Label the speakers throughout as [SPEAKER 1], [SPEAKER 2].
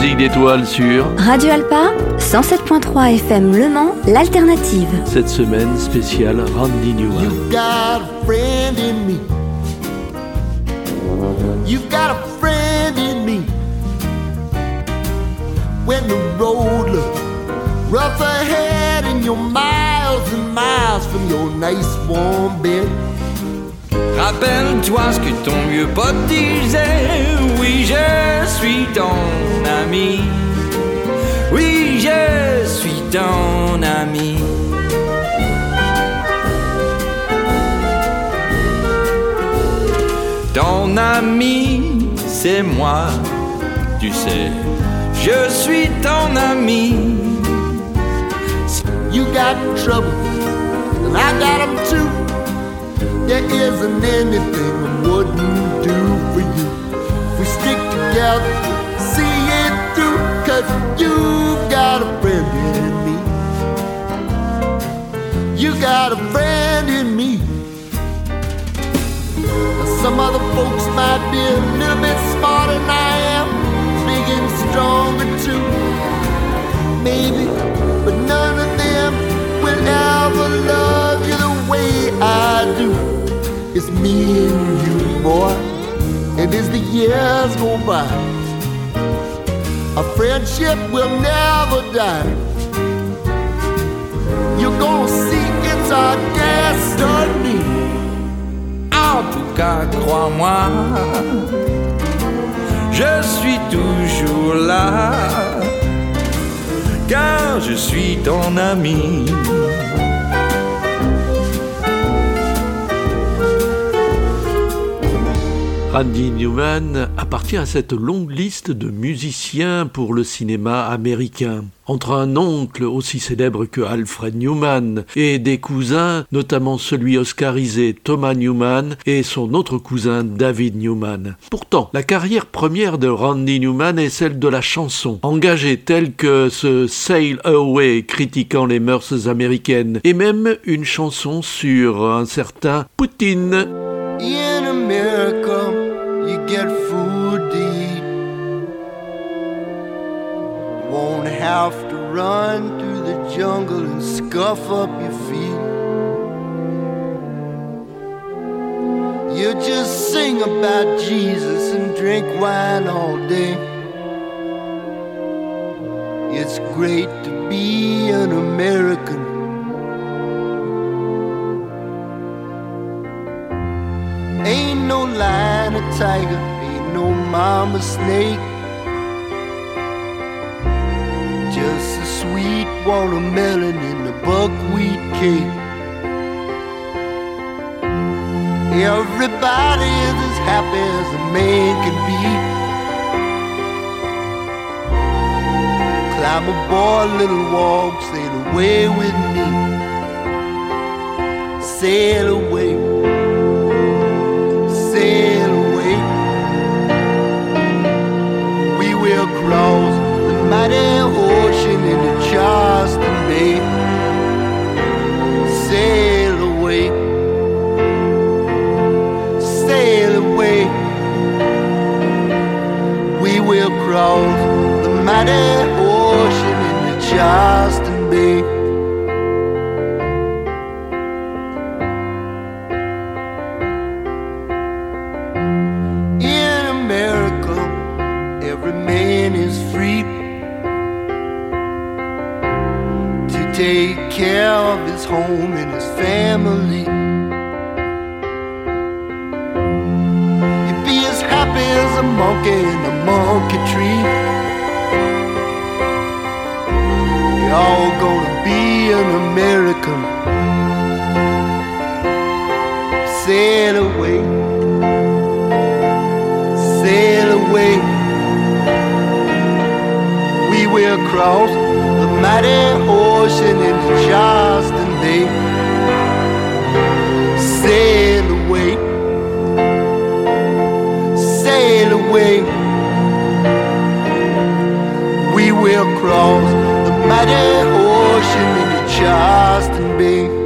[SPEAKER 1] musique d'étoiles sur
[SPEAKER 2] Radio Alpa 107.3 FM Le Mans, l'alternative.
[SPEAKER 1] Cette semaine spéciale Randy Newman.
[SPEAKER 3] You got a friend in me. You got a friend in me. When the road looks rough ahead and you're miles and miles from your nice warm bed.
[SPEAKER 4] Rappelle-toi ce que ton vieux pote disait. Oui, je suis ton ami. Oui, je suis ton ami. Ton ami, c'est moi, tu sais. Je suis ton ami.
[SPEAKER 3] You got trouble, I got them too. There isn't anything I wouldn't do for you. We stick together, see it through, cause you've got a friend in me. You got a friend in me. Some other folks might be a little bit smarter than I am, big and stronger too. Maybe, but none of them will ever love you the way I do. It's me and you, boy. And as the years go by, our friendship will never die. You're gonna see it's our destiny.
[SPEAKER 4] En tout cas, crois-moi, je suis toujours là, car je suis ton ami.
[SPEAKER 1] Randy Newman appartient à cette longue liste de musiciens pour le cinéma américain. Entre un oncle aussi célèbre que Alfred Newman et des cousins, notamment celui oscarisé Thomas Newman et son autre cousin David Newman. Pourtant, la carrière première de Randy Newman est celle de la chanson, engagée telle que ce Sail Away critiquant les mœurs américaines et même une chanson sur un certain Poutine.
[SPEAKER 3] Won't have to run through the jungle and scuff up your feet. You just sing about Jesus and drink wine all day. It's great to be an American. Ain't no lion or tiger, ain't no mama snake. Just a sweet watermelon in the buckwheat cake. Everybody is as happy as a man can be. Climb aboard, little walk, sail away with me. Sail away mighty ocean into Charleston Bay. In America, every man is free to take care of his home and his family. You be as happy as a monkey in a monkey tree. You're all gonna be an American. Sail away sail away. We will cross the mighty ocean into Charleston Bay. Sail away, sail away. We will cross the mighty ocean into Charleston Bay.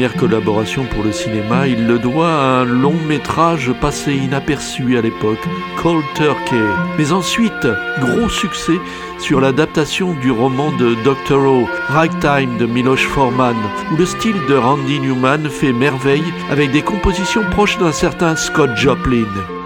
[SPEAKER 1] Première collaboration pour le cinéma, il le doit à un long métrage passé inaperçu à l'époque, Cold Turkey. Mais ensuite, gros succès sur l'adaptation du roman de Dr. O, Ragtime de Miloš Forman, où le style de Randy Newman fait merveille avec des compositions proches d'un certain Scott Joplin.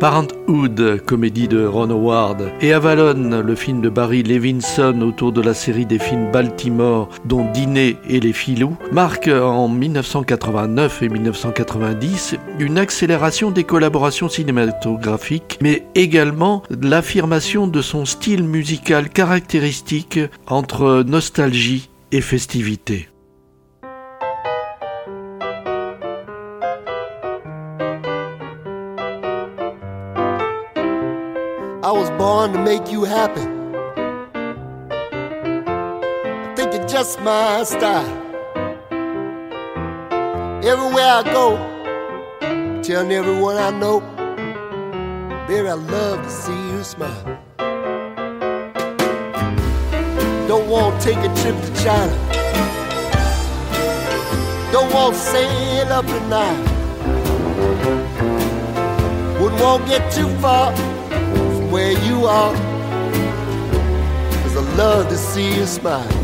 [SPEAKER 1] Parenthood, comédie de Ron Howard, et Avalon, le film de Barry Levinson autour de la série des films Baltimore, dont Dîner et les filous, marquent en 1989 et 1990 une accélération des collaborations cinématographiques, mais également l'affirmation de son style musical caractéristique entre nostalgie et festivité.
[SPEAKER 3] To make you happy. I think you're just my style. Everywhere I go, telling everyone I know, baby, I love to see you smile. Don't want to take a trip to China. Don't want to sail up at night. Wouldn't want to get too far where you are. Cause I love to see you smile.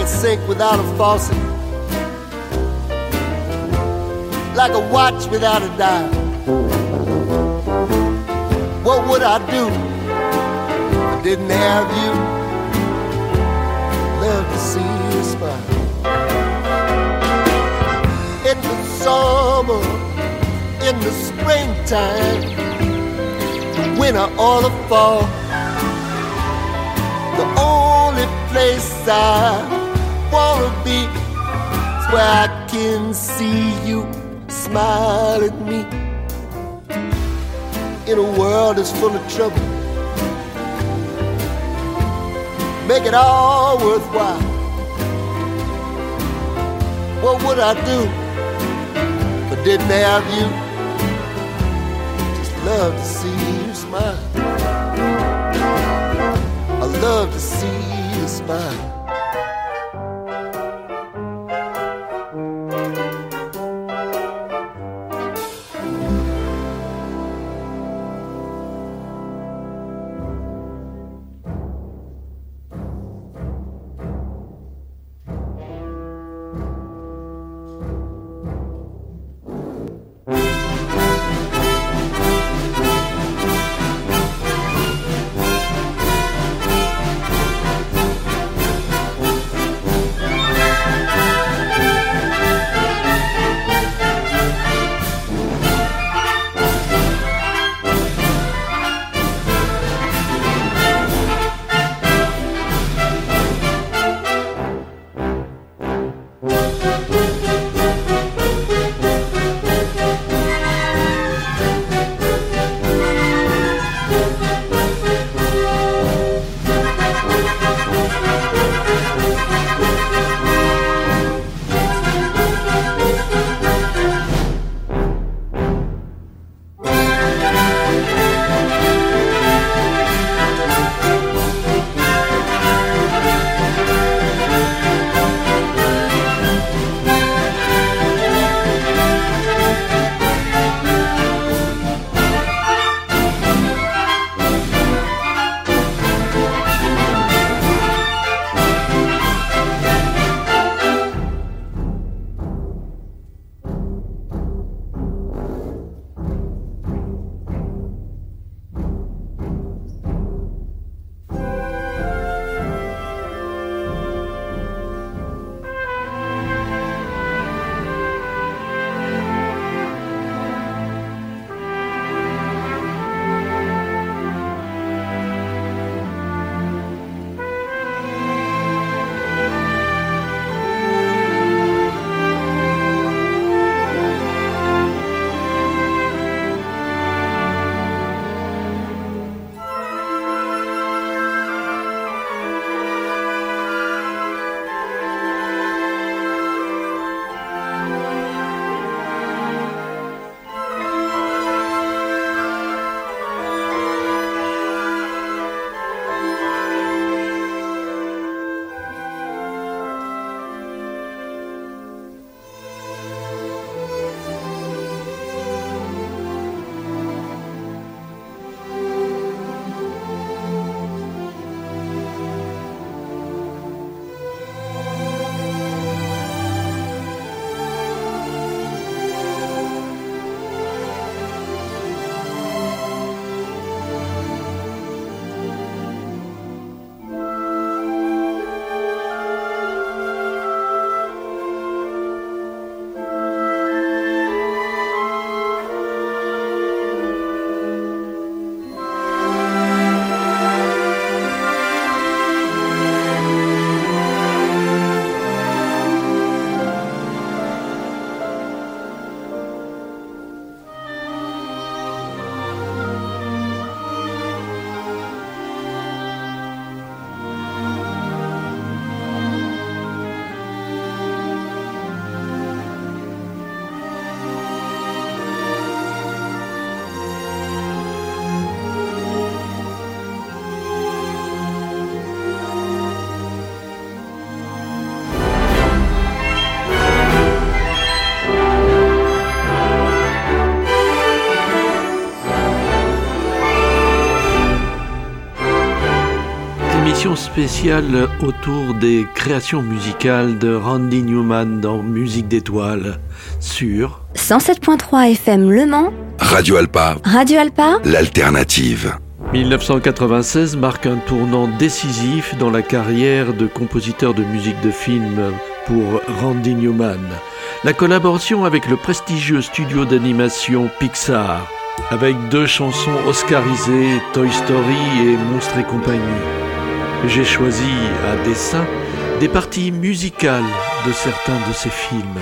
[SPEAKER 3] A sink without a faucet, like a watch without a dial. What would I do if I didn't have you? Love to see you smile. In the summer, in the springtime, winter or the fall, the only place I wanna be is where I can see you smile at me. In a world that's full of trouble, make it all worthwhile. What would I do if I didn't have you? Just love to see you smile. I love to see you smile.
[SPEAKER 1] Spéciale autour des créations musicales de Randy Newman dans Musique d'étoiles sur
[SPEAKER 2] 107.3 FM Le Mans,
[SPEAKER 5] Radio Alpa,
[SPEAKER 2] Radio Alpa,
[SPEAKER 5] l'alternative.
[SPEAKER 1] 1996 marque un tournant décisif dans la carrière de compositeur de musique de film pour Randy Newman. La collaboration avec le prestigieux studio d'animation Pixar, avec deux chansons oscarisées, Toy Story et Monstres et compagnie. J'ai choisi à dessein des parties musicales de certains de ces films.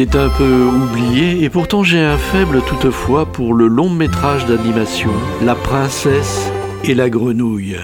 [SPEAKER 1] Est un peu oublié et pourtant j'ai un faible toutefois pour le long métrage d'animation La princesse et la grenouille.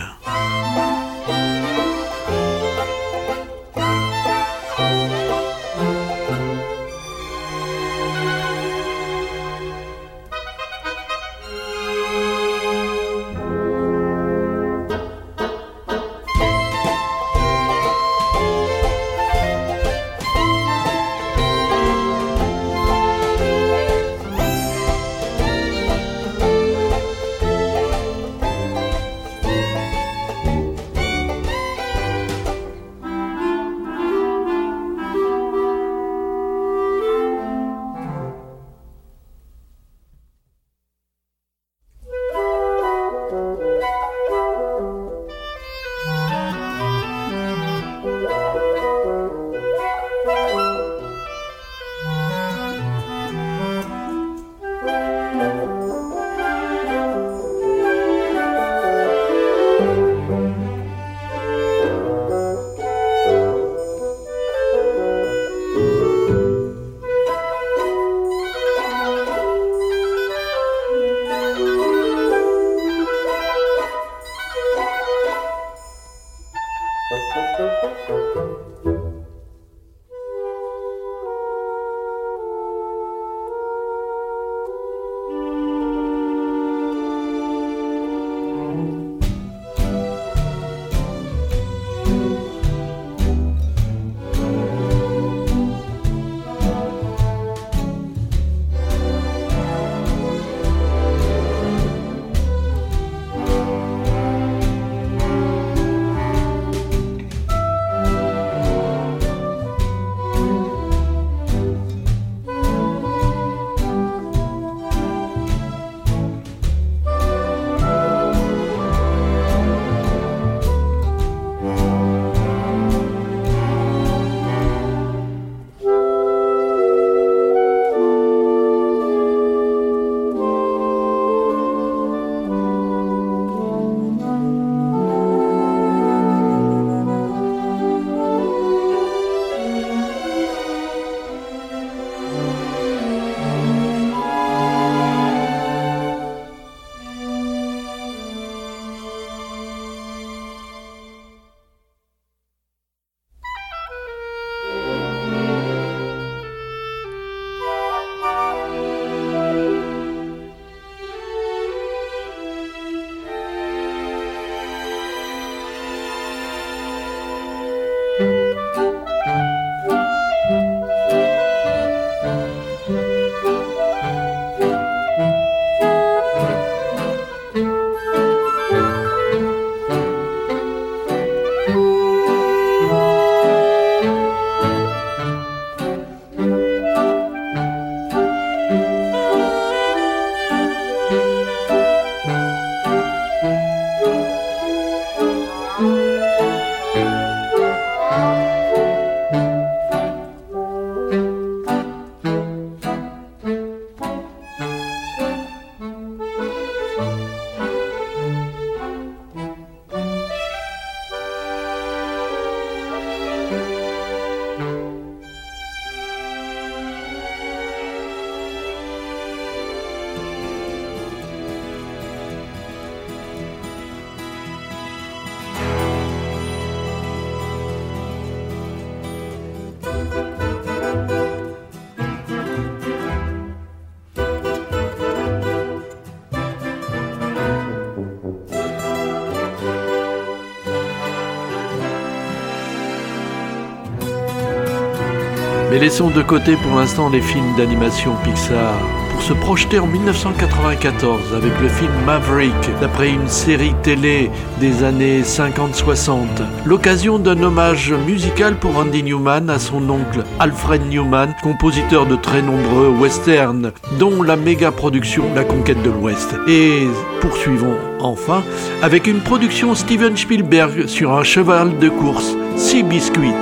[SPEAKER 1] Mais laissons de côté pour l'instant les films d'animation Pixar pour se projeter en 1994 avec le film Maverick, d'après une série télé des années 50-60. L'occasion d'un hommage musical pour Andy Newman à son oncle Alfred Newman, compositeur de très nombreux westerns, dont la méga production La Conquête de l'Ouest. Et poursuivons enfin avec une production Steven Spielberg sur un cheval de course, Sea Biscuit.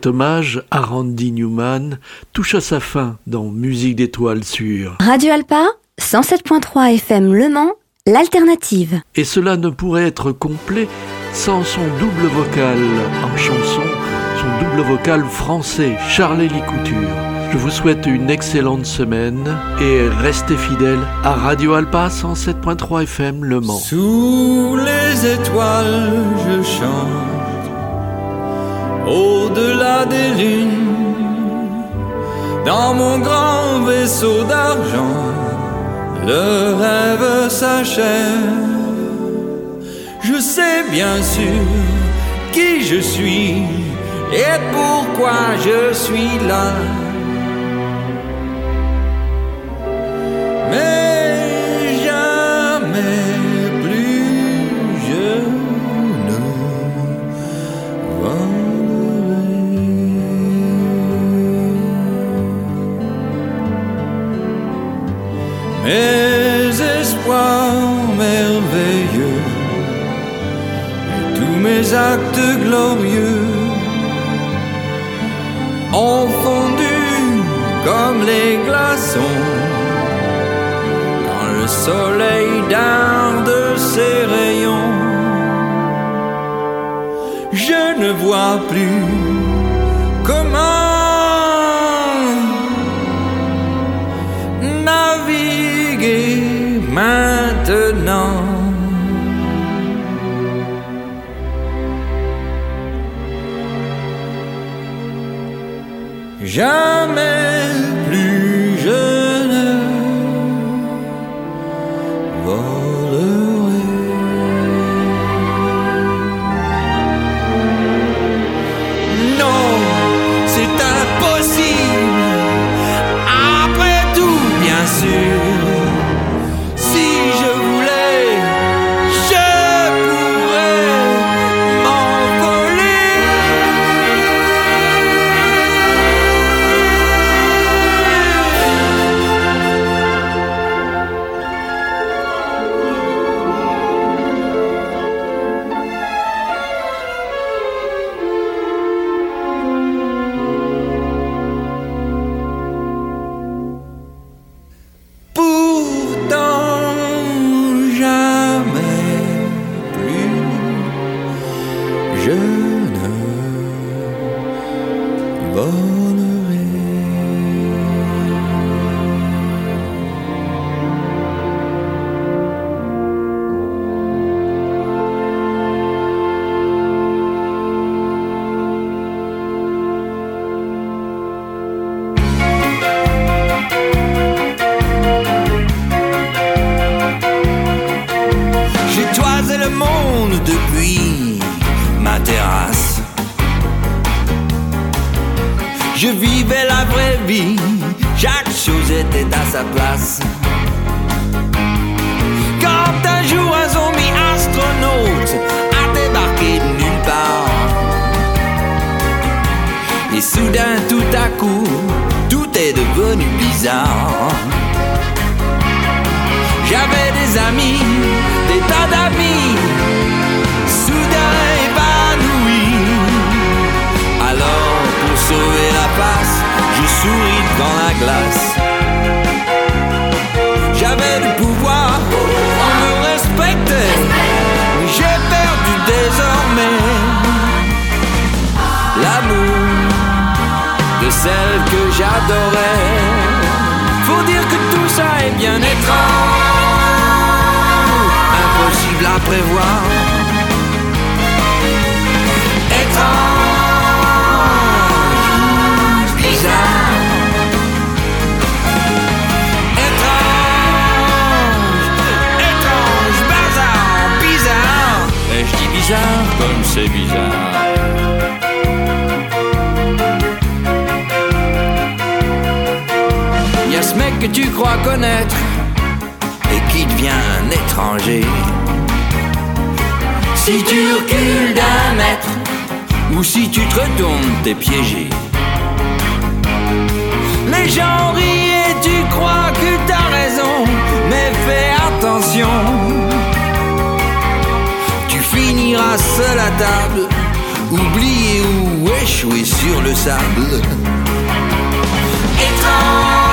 [SPEAKER 1] Cet hommage à Randy Newman touche à sa fin dans Musique d'étoiles sur
[SPEAKER 2] Radio Alpa, 107.3 FM Le Mans, l'alternative.
[SPEAKER 1] Et cela ne pourrait être complet sans son double vocal en chanson, son double vocal français, Charles-Élie Couture. Je vous souhaite une excellente semaine et restez fidèles à Radio Alpa 107.3 FM Le Mans.
[SPEAKER 4] Sous les étoiles, je chante au-delà des lunes, dans mon grand vaisseau d'argent, le rêve s'achève. Je sais bien sûr qui je suis et pourquoi je suis là. Mes espoirs merveilleux et tous mes actes glorieux ont fondu comme les glaçons quand le soleil darde ses rayons. Je ne vois plus Jamais plus soudain tout à coup, tout est devenu bizarre. J'avais des amis, des tas d'amis, soudain épanouis. Alors, pour sauver la face, je souris devant la glace. Celle que j'adorais. Faut dire que tout ça est bien étrange, impossible à prévoir. Étrange, bizarre. Étrange, étrange, bazar, bizarre. Et je dis bizarre comme c'est bizarre. Que tu crois connaître et qui devient un étranger. Si tu recules d'un mètre ou si tu te retournes, t'es piégé. Les gens rient et tu crois que t'as raison, mais fais attention. Tu finiras seul à table, oublié ou échoué.
[SPEAKER 6] sur le sable. Étrange,